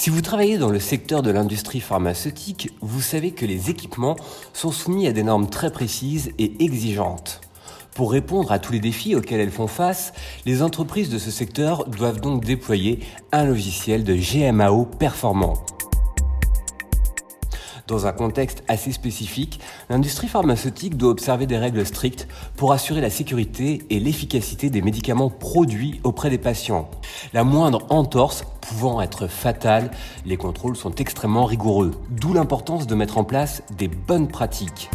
Si vous travaillez dans le secteur de l'industrie pharmaceutique, vous savez que les équipements sont soumis à des normes très précises et exigeantes. Pour répondre à tous les défis auxquels elles font face, les entreprises de ce secteur doivent donc déployer un logiciel de GMAO performant. Dans un contexte assez spécifique, l'industrie pharmaceutique doit observer des règles strictes pour assurer la sécurité et l'efficacité des médicaments produits auprès des patients. La moindre entorse pouvant être fatale, les contrôles sont extrêmement rigoureux, d'où l'importance de mettre en place des bonnes pratiques.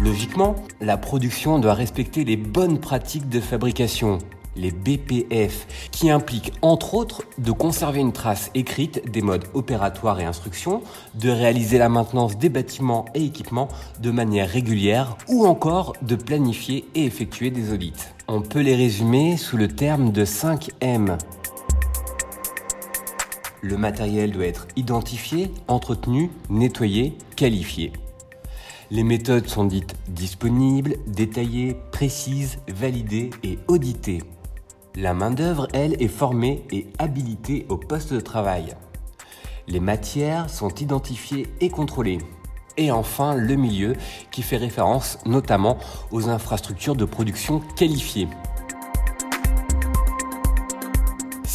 Logiquement, la production doit respecter les bonnes pratiques de fabrication, les BPF, qui impliquent entre autres de conserver une trace écrite des modes opératoires et instructions, de réaliser la maintenance des bâtiments et équipements de manière régulière ou encore de planifier et effectuer des audits. On peut les résumer sous le terme de 5M. Le matériel doit être identifié, entretenu, nettoyé, qualifié. Les méthodes sont dites disponibles, détaillées, précises, validées et auditées. La main-d'œuvre, elle, est formée et habilitée au poste de travail. Les matières sont identifiées et contrôlées. Et enfin, le milieu, qui fait référence notamment aux infrastructures de production qualifiées.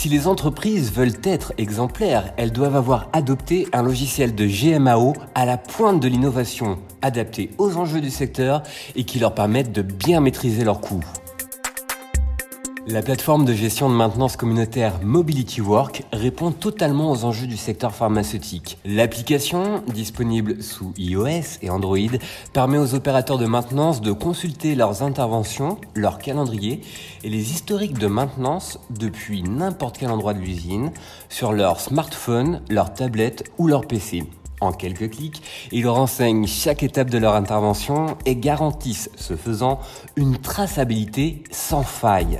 Si les entreprises veulent être exemplaires, elles doivent avoir adopté un logiciel de GMAO à la pointe de l'innovation, adapté aux enjeux du secteur et qui leur permette de bien maîtriser leurs coûts. La plateforme de gestion de maintenance communautaire Mobility Work répond totalement aux enjeux du secteur pharmaceutique. L'application, disponible sous iOS et Android, permet aux opérateurs de maintenance de consulter leurs interventions, leur calendrier et les historiques de maintenance depuis n'importe quel endroit de l'usine sur leur smartphone, leur tablette ou leur PC. En quelques clics, ils renseignent chaque étape de leur intervention et garantissent, ce faisant, une traçabilité sans faille.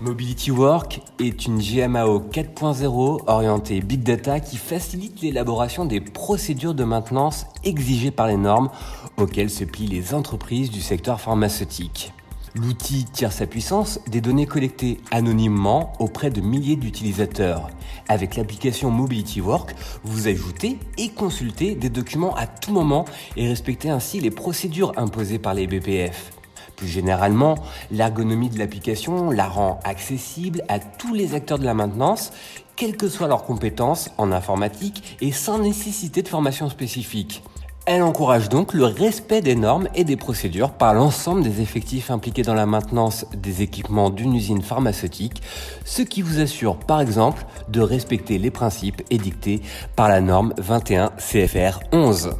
Mobility Work est une GMAO 4.0 orientée Big Data qui facilite l'élaboration des procédures de maintenance exigées par les normes auxquelles se plient les entreprises du secteur pharmaceutique. L'outil tire sa puissance des données collectées anonymement auprès de milliers d'utilisateurs. Avec l'application Mobility Work, vous ajoutez et consultez des documents à tout moment et respectez ainsi les procédures imposées par les BPF. Plus généralement, l'ergonomie de l'application la rend accessible à tous les acteurs de la maintenance, quelles que soient leurs compétences en informatique et sans nécessité de formation spécifique. Elle encourage donc le respect des normes et des procédures par l'ensemble des effectifs impliqués dans la maintenance des équipements d'une usine pharmaceutique, ce qui vous assure par exemple de respecter les principes édictés par la norme 21 CFR 11.